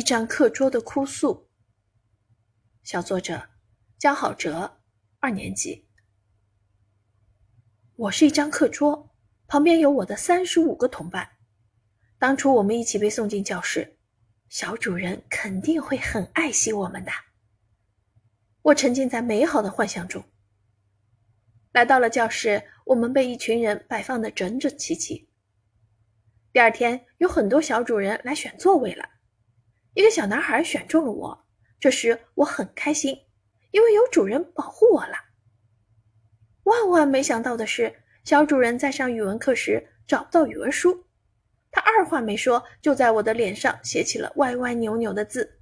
一张课桌的哭诉。小作者江好哲，二年级。我是一张课桌，旁边有我的三十五个同伴。当初我们一起被送进教室，小主人肯定会很爱惜我们的。我沉浸在美好的幻想中。来到了教室，我们被一群人摆放的整整齐齐。第二天，有很多小主人来选座位了。一个小男孩选中了我，这时我很开心，因为有主人保护我了。万万没想到的是，小主人在上语文课时找不到语文书，他二话没说就在我的脸上写起了歪歪扭扭的字，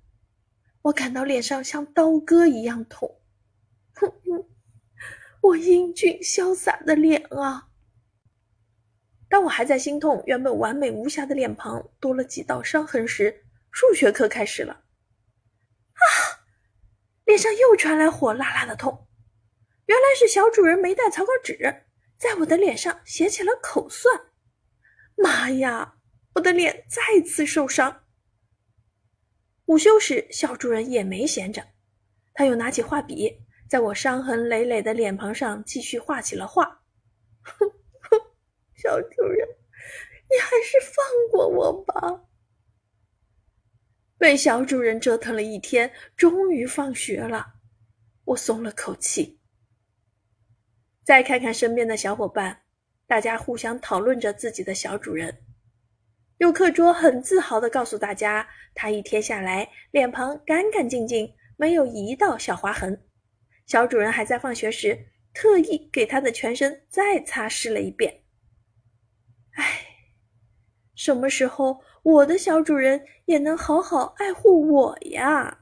我感到脸上像刀割一样痛。哼哼，我英俊潇洒的脸啊！当我还在心痛原本完美无瑕的脸庞多了几道伤痕时，数学课开始了，啊！脸上又传来火辣辣的痛，原来是小主人没带草稿纸，在我的脸上写起了口算。妈呀！我的脸再次受伤。午休时，小主人也没闲着，他又拿起画笔，在我伤痕累累的脸庞上继续画起了画。哼哼，小主人，你还是放过我吧。被小主人折腾了一天，终于放学了，我松了口气。再看看身边的小伙伴，大家互相讨论着自己的小主人。有课桌很自豪地告诉大家，他一天下来脸庞干干净净，没有一道小划痕。小主人还在放学时特意给他的全身再擦拭了一遍。什么时候？我的小主人也能好好爱护我呀。